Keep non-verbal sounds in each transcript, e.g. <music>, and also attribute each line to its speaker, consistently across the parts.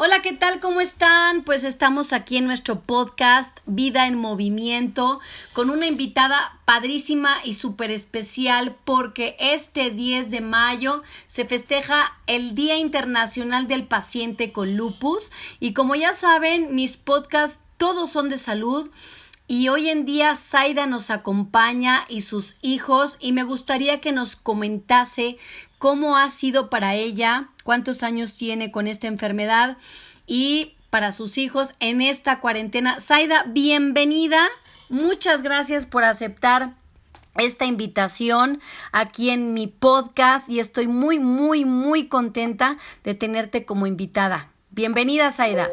Speaker 1: Hola, ¿qué tal? ¿Cómo están? Pues estamos aquí en nuestro podcast Vida en Movimiento con una invitada padrísima y súper especial porque este 10 de mayo se festeja el Día Internacional del Paciente con Lupus y como ya saben, mis podcasts todos son de salud. Y hoy en día Zaida nos acompaña y sus hijos y me gustaría que nos comentase cómo ha sido para ella, cuántos años tiene con esta enfermedad y para sus hijos en esta cuarentena. Zaida, bienvenida. Muchas gracias por aceptar esta invitación aquí en mi podcast y estoy muy, muy, muy contenta de tenerte como invitada. Bienvenida, Zaida.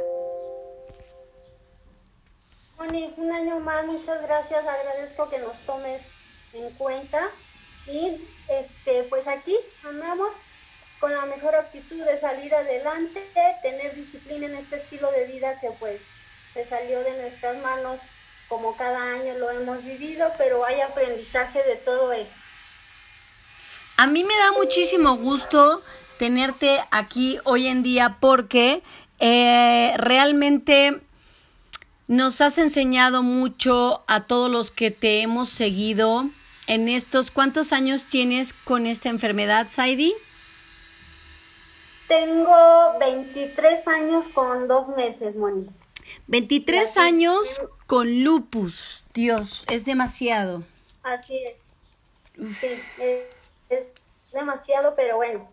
Speaker 2: un año más, muchas gracias, agradezco que nos tomes en cuenta y este, pues aquí andamos con la mejor actitud de salir adelante, tener disciplina en este estilo de vida que pues se salió de nuestras manos como cada año lo hemos vivido, pero hay aprendizaje de todo eso.
Speaker 1: A mí me da muchísimo gusto tenerte aquí hoy en día porque eh, realmente nos has enseñado mucho a todos los que te hemos seguido en estos. ¿Cuántos años tienes con esta enfermedad, Saidi?
Speaker 2: Tengo 23 años con dos meses, Moni.
Speaker 1: 23 años con lupus. Dios, es demasiado.
Speaker 2: Así es. Sí, es, demasiado, pero bueno,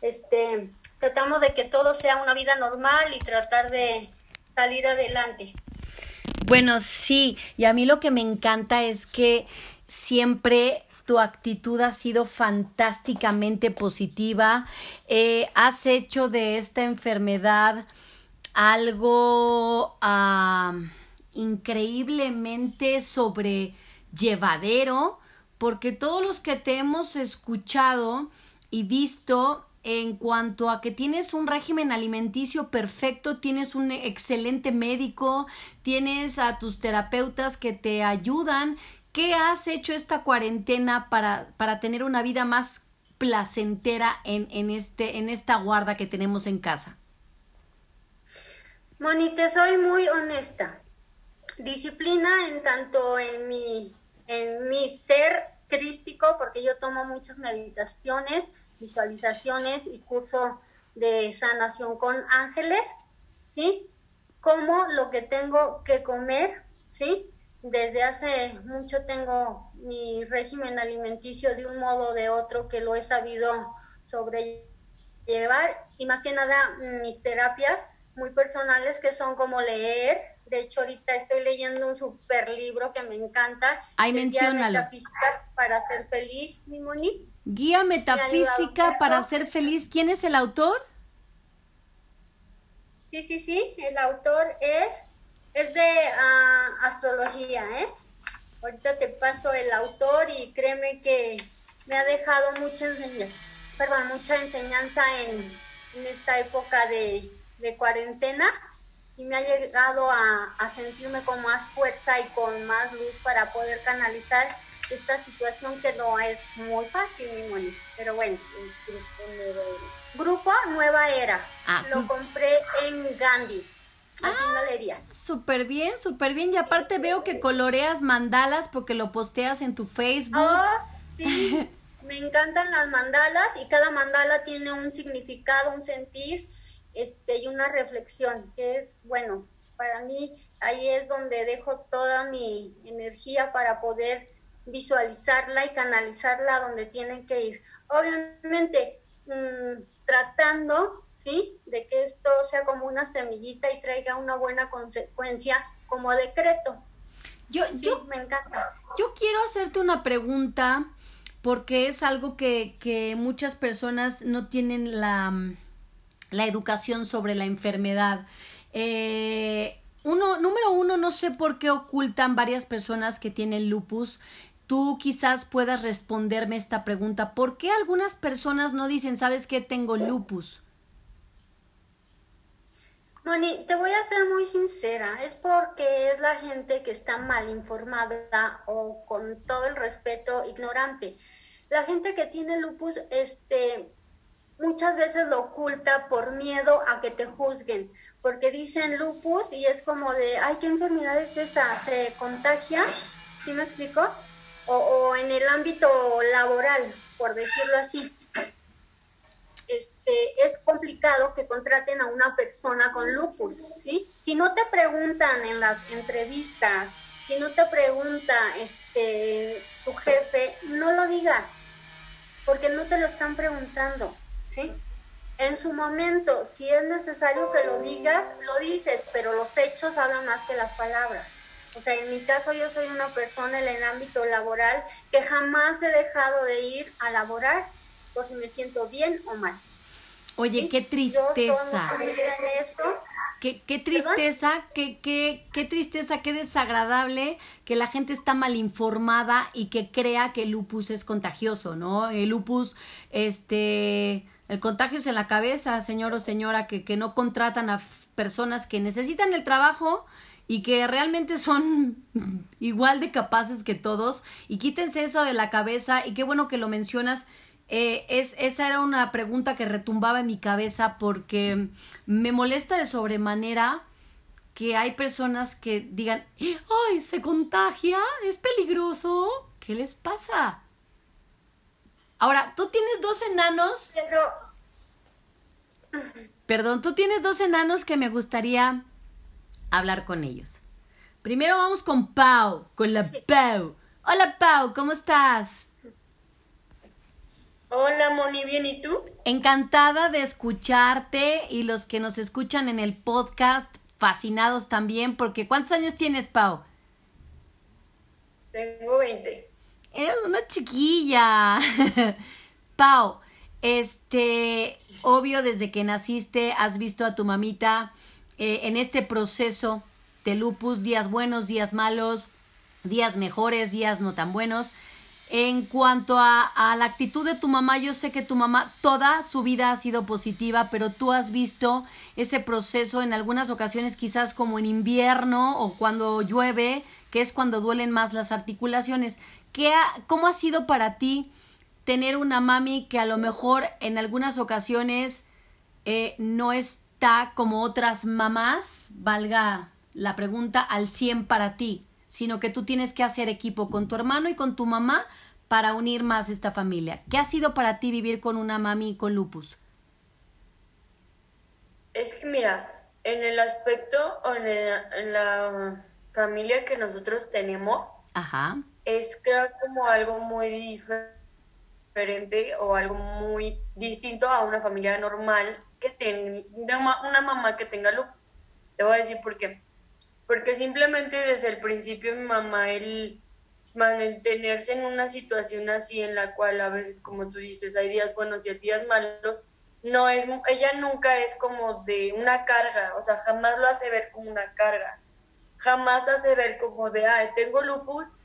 Speaker 2: este, tratamos de que todo sea una vida normal y tratar de salir adelante.
Speaker 1: Bueno, sí, y a mí lo que me encanta es que siempre tu actitud ha sido fantásticamente positiva. Eh, has hecho de esta enfermedad algo increíblemente sobrellevadero, porque todos los que te hemos escuchado y visto en cuanto a que tienes un régimen alimenticio perfecto, tienes un excelente médico, tienes a tus terapeutas que te ayudan ¿Qué has hecho esta cuarentena para, para tener una vida más placentera en, en, este, en esta guarda que tenemos en casa?
Speaker 2: Moni, te soy muy honesta. Disciplina en tanto en mi, en mi ser crístico, porque yo tomo muchas meditaciones, visualizaciones y curso de sanación con ángeles, ¿sí? Como lo que tengo que comer, ¿sí? Desde hace mucho tengo mi régimen alimenticio de un modo o de otro que lo he sabido sobrellevar y más que nada mis terapias muy personales que son como leer. De hecho, ahorita estoy leyendo un super libro que me encanta.
Speaker 1: Ay, menciónalo.
Speaker 2: Metafísica para ser feliz, mi Moni.
Speaker 1: Guía Metafísica para ser feliz. ¿Quién es el autor?
Speaker 2: Sí, sí, sí. El autor es es de ah, astrología, ¿eh? Ahorita te paso el autor y créeme que me ha dejado mucha enseñanza, perdón, mucha enseñanza en, esta época de, cuarentena y me ha llegado a, sentirme con más fuerza y con más luz para poder canalizar esta situación que no es muy fácil, mi moni. Pero bueno, Grupo Nueva Era. Ah, Lo compré en Gandhi. Ah, galerías.
Speaker 1: Súper bien, súper bien. Y aparte veo que coloreas mandalas porque lo posteas en tu Facebook. Oh,
Speaker 2: sí. <laughs> Me encantan las mandalas y cada mandala tiene un significado, un sentir este, y una reflexión, que es, bueno, para mí ahí es donde dejo toda mi energía para poder visualizarla y canalizarla donde tienen que ir. Obviamente, mm, tratando ¿sí? De que esto sea como una semillita y traiga una buena consecuencia como decreto.
Speaker 1: Yo, yo, me encanta. Yo quiero hacerte una pregunta porque es algo que, que muchas personas no tienen la, la educación sobre la enfermedad. Eh, uno, número uno, no sé por qué ocultan varias personas que tienen lupus. Tú quizás puedas responderme esta pregunta. ¿Por qué algunas personas no dicen, sabes que tengo lupus?
Speaker 2: Moni, te voy a ser muy sincera, es porque es la gente que está mal informada o con todo el respeto ignorante. La gente que tiene lupus, este, muchas veces lo oculta por miedo a que te juzguen, porque dicen lupus y es como de, ay, ¿qué enfermedad es esa? ¿Se contagia? ¿Sí me explico? O, o en el ámbito laboral, por decirlo así. Este, es complicado que contraten a una persona con lupus, ¿sí? Si no te preguntan en las entrevistas, si no te pregunta este, tu jefe, no lo digas, porque no te lo están preguntando, ¿sí? En su momento, si es necesario que lo digas, lo dices, pero los hechos hablan más que las palabras. O sea, en mi caso yo soy una persona en el ámbito laboral que jamás he dejado de ir a laborar por si me siento bien o mal.
Speaker 1: Oye, qué tristeza. Qué, qué, tristeza, qué, qué, qué tristeza, qué desagradable que la gente está mal informada y que crea que el lupus es contagioso, ¿no? El lupus, este, el contagio es en la cabeza, señor o señora, que, que no contratan a personas que necesitan el trabajo y que realmente son <laughs> igual de capaces que todos y quítense eso de la cabeza y qué bueno que lo mencionas eh, es, esa era una pregunta que retumbaba en mi cabeza porque me molesta de sobremanera que hay personas que digan, ay, se contagia, es peligroso, ¿qué les pasa? Ahora, tú tienes dos enanos. Perdón, tú tienes dos enanos que me gustaría hablar con ellos. Primero vamos con Pau, con la Pau. Hola Pau, ¿cómo estás?
Speaker 3: Hola Moni, bien, ¿y tú?
Speaker 1: Encantada de escucharte y los que nos escuchan en el podcast, fascinados también, porque ¿cuántos años tienes, Pau?
Speaker 3: Tengo 20.
Speaker 1: Eres una chiquilla. <laughs> Pau, este, obvio desde que naciste has visto a tu mamita eh, en este proceso de lupus, días buenos, días malos, días mejores, días no tan buenos. En cuanto a, la actitud de tu mamá, yo sé que tu mamá toda su vida ha sido positiva, pero tú has visto ese proceso en algunas ocasiones quizás como en invierno o cuando llueve, que es cuando duelen más las articulaciones. ¿Qué ¿Cómo ha sido para ti tener una mami que a lo mejor en algunas ocasiones eh, no está como otras mamás, valga la pregunta, al 100 para ti? Sino que tú tienes que hacer equipo con tu hermano y con tu mamá para unir más esta familia. ¿Qué ha sido para ti vivir con una mami con lupus?
Speaker 3: Es que mira, en el aspecto o en, la familia que nosotros tenemos, es creo como algo muy diferente o algo muy distinto a una familia normal que tenga una mamá que tenga lupus. Te voy a decir por qué porque simplemente desde el principio mi mamá, el mantenerse en una situación así en la cual a veces, como tú dices, hay días buenos y hay días malos, no es, ella nunca es como de una carga, o sea, jamás lo hace ver como una carga, jamás hace ver como de, ay, tengo lupus,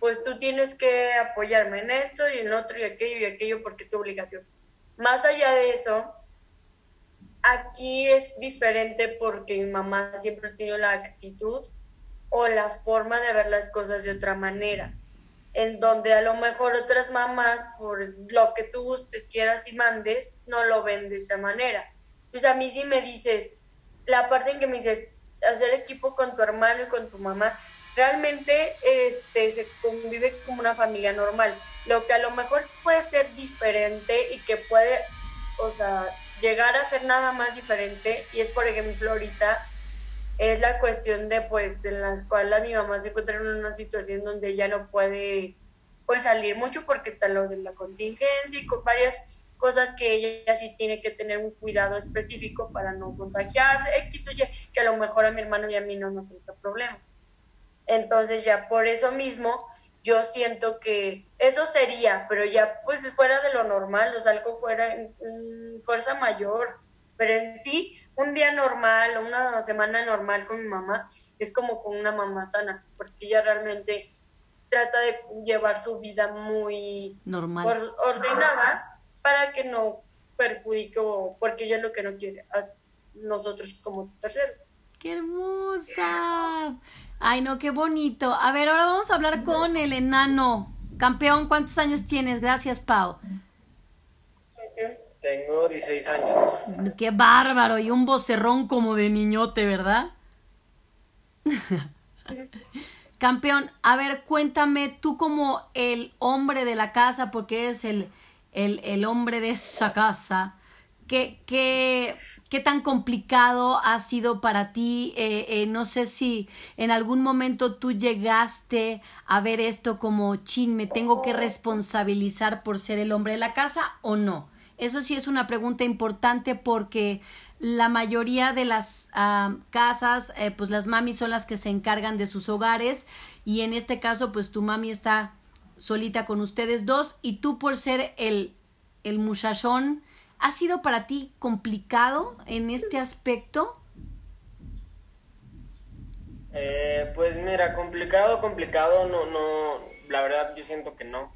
Speaker 3: pues tú tienes que apoyarme en esto y en otro y aquello y aquello porque es tu obligación. Más allá de eso, Aquí es diferente porque mi mamá siempre tenido la actitud o la forma de ver las cosas de otra manera, en donde a lo mejor otras mamás, por lo que tú gustes, quieras y mandes, no lo ven de esa manera. Pues a mí sí me dices, la parte en que me dices, hacer equipo con tu hermano y con tu mamá, realmente este, se convive como una familia normal. Lo que a lo mejor puede ser diferente y que puede, o sea, llegar a ser nada más diferente y es por ejemplo ahorita es la cuestión de pues en la cual mi mamá se encuentra en una situación donde ella no puede pues salir mucho porque está lo de la contingencia y con varias cosas que ella sí tiene que tener un cuidado específico para no contagiarse, X o Y, que a lo mejor a mi hermano y a mí no nos trata problema. Entonces ya por eso mismo yo siento que eso sería, pero ya pues fuera de lo normal, o sea, algo fuera en, fuerza mayor, pero en sí, un día normal, una semana normal con mi mamá, es como con una mamá sana, porque ella realmente trata de llevar su vida muy
Speaker 1: normal.
Speaker 3: ordenada para que no perjudique o porque ella es lo que no quiere a nosotros como terceros.
Speaker 1: ¡Qué hermosa! Ay, no, qué bonito. A ver, ahora vamos a hablar con el enano. Campeón, ¿cuántos años tienes? Gracias, Pau.
Speaker 4: Tengo 16 años.
Speaker 1: Qué bárbaro, y un vocerrón como de niñote, ¿verdad? <laughs> Campeón, a ver, cuéntame, tú como el hombre de la casa, porque eres el, el, el hombre de esa casa, ¿qué, qué, qué tan complicado ha sido para ti? Eh, eh, no sé si en algún momento tú llegaste a ver esto como, chin, me tengo que responsabilizar por ser el hombre de la casa o no. Eso sí es una pregunta importante porque la mayoría de las casas, eh, pues las mamis son las que se encargan de sus hogares y en este caso, pues tu mami está solita con ustedes dos y tú por ser el, el muchachón, ¿ha sido para ti complicado en este aspecto?
Speaker 4: Eh, pues mira, complicado, complicado, no, no, la verdad yo siento que no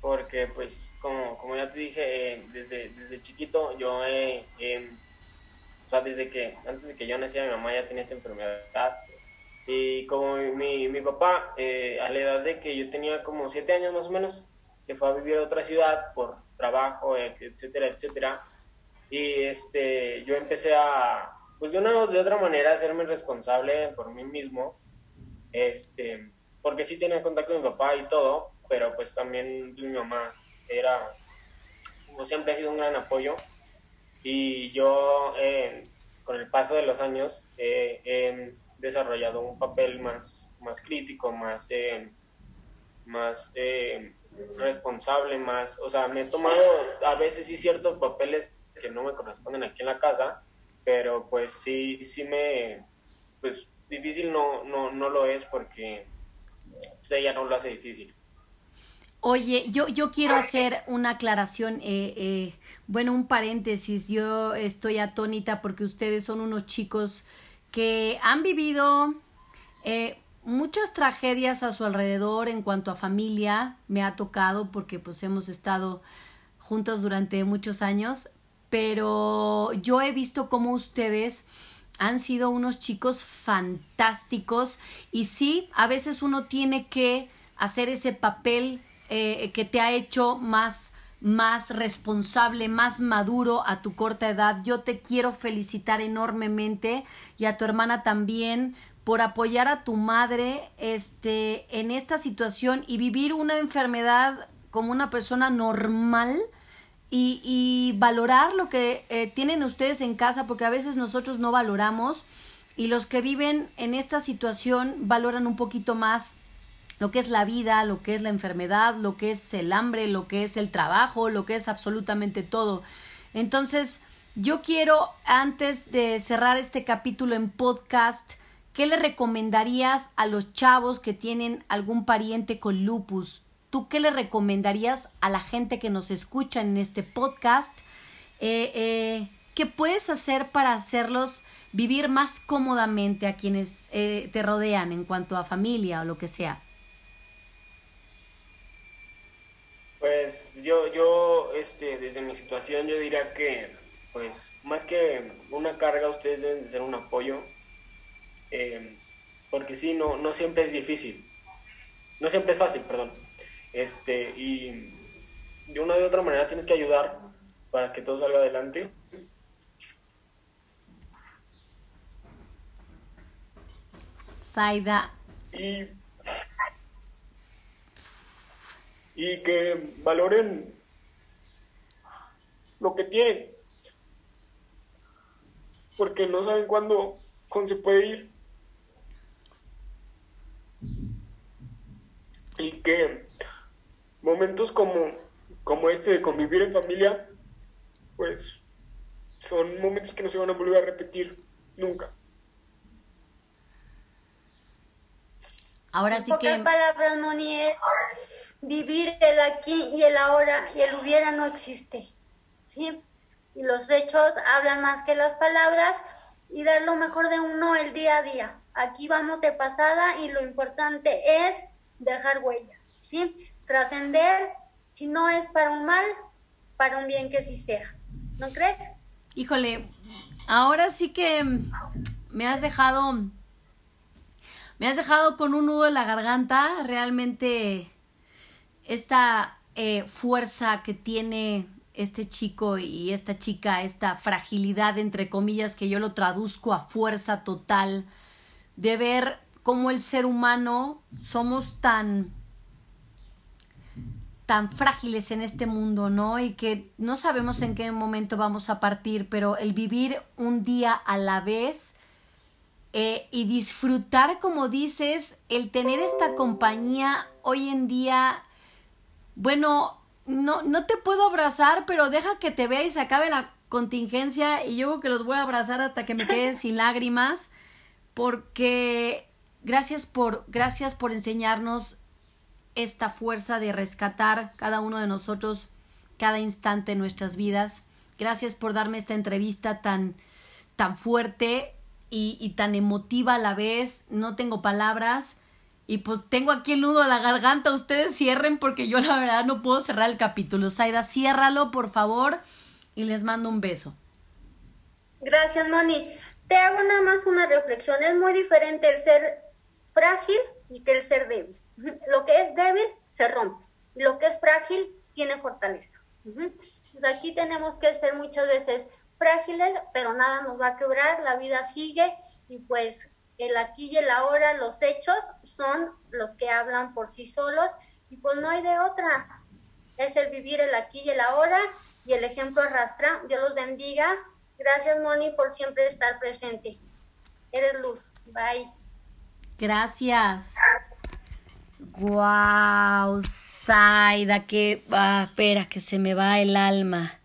Speaker 4: porque pues como, como ya te dije, eh, desde, desde chiquito yo, eh, o sea, desde que, antes de que yo naciera mi mamá ya tenía esta enfermedad y como mi, mi papá, eh, a la edad de que yo tenía como siete años más o menos, se fue a vivir a otra ciudad por trabajo, etcétera, etcétera, y este, yo empecé a, pues de una de otra manera, hacerme responsable por mí mismo, este, porque sí tenía contacto con mi papá y todo, pero pues también mi mamá era, como siempre ha sido un gran apoyo. Y yo eh, con el paso de los años he desarrollado un papel más, más crítico, más, eh, más eh, responsable, más, o sea, me he tomado a veces sí ciertos papeles que no me corresponden aquí en la casa, pero pues sí, sí me, pues difícil no, no, no lo es porque pues, ella no lo hace difícil.
Speaker 1: Oye, yo, yo quiero hacer una aclaración, eh, eh, bueno, un paréntesis. Yo estoy atónita porque ustedes son unos chicos que han vivido eh, muchas tragedias a su alrededor en cuanto a familia. Me ha tocado porque pues hemos estado juntos durante muchos años, pero yo he visto cómo ustedes han sido unos chicos fantásticos y sí, a veces uno tiene que hacer ese papel eh, que te ha hecho más más responsable, más maduro a tu corta edad. Yo te quiero felicitar enormemente y a tu hermana también por apoyar a tu madre este en esta situación y vivir una enfermedad como una persona normal y, y valorar lo que eh, tienen ustedes en casa porque a veces nosotros no valoramos y los que viven en esta situación valoran un poquito más lo que es la vida, lo que es la enfermedad, lo que es el hambre, lo que es el trabajo, lo que es absolutamente todo. Entonces, yo quiero, antes de cerrar este capítulo en podcast, ¿qué le recomendarías a los chavos que tienen algún pariente con lupus? ¿Tú qué le recomendarías a la gente que nos escucha en este podcast? Eh, eh, ¿Qué puedes hacer para hacerlos vivir más cómodamente a quienes eh, te rodean en cuanto a familia o lo que sea?
Speaker 4: Pues yo, yo, este, desde mi situación, yo diría que, pues, más que una carga, ustedes deben de ser un apoyo, eh, porque sí, no, no siempre es difícil, no siempre es fácil, perdón, este, y de una de otra manera tienes que ayudar para que todo salga adelante.
Speaker 1: Saida.
Speaker 4: Y y que valoren lo que tienen, porque no saben cuándo, se puede ir. Y que momentos como, como este de convivir en familia, pues son momentos que no se van a volver a repetir nunca.
Speaker 1: Ahora sí que...
Speaker 2: palabras, Moni, vivir el aquí y el ahora y el hubiera no existe. ¿Sí? Y los hechos hablan más que las palabras y dar lo mejor de uno el día a día. Aquí vamos de pasada y lo importante es dejar huella, ¿sí? Trascender, si no es para un mal, para un bien que sí sea. ¿No crees?
Speaker 1: Híjole, ahora sí que me has dejado me has dejado con un nudo en la garganta, realmente esta eh, fuerza que tiene este chico y esta chica, esta fragilidad, entre comillas, que yo lo traduzco a fuerza total, de ver cómo el ser humano somos tan tan frágiles en este mundo, ¿no? Y que no sabemos en qué momento vamos a partir, pero el vivir un día a la vez eh, y disfrutar, como dices, el tener esta compañía hoy en día, bueno, no, no te puedo abrazar, pero deja que te vea y se acabe la contingencia y yo creo que los voy a abrazar hasta que me queden sin lágrimas, porque gracias por, gracias por enseñarnos esta fuerza de rescatar cada uno de nosotros cada instante en nuestras vidas. Gracias por darme esta entrevista tan, tan fuerte y, y, tan emotiva a la vez. No tengo palabras. Y pues tengo aquí el nudo a la garganta. Ustedes cierren porque yo la verdad no puedo cerrar el capítulo. Saida, ciérralo, por favor. Y les mando un beso.
Speaker 2: Gracias, Moni. Te hago nada más una reflexión. Es muy diferente el ser frágil y que el ser débil. Lo que es débil se rompe. Lo que es frágil tiene fortaleza. Pues aquí tenemos que ser muchas veces frágiles, pero nada nos va a quebrar, la vida sigue y pues el aquí y el ahora, los hechos son los que hablan por sí solos y pues no hay de otra. Es el vivir el aquí y el ahora y el ejemplo arrastra. Dios los bendiga. Gracias, Moni, por siempre estar presente. Eres luz. Bye.
Speaker 1: Gracias. Wow, Saida, que ah, espera que se me va el alma.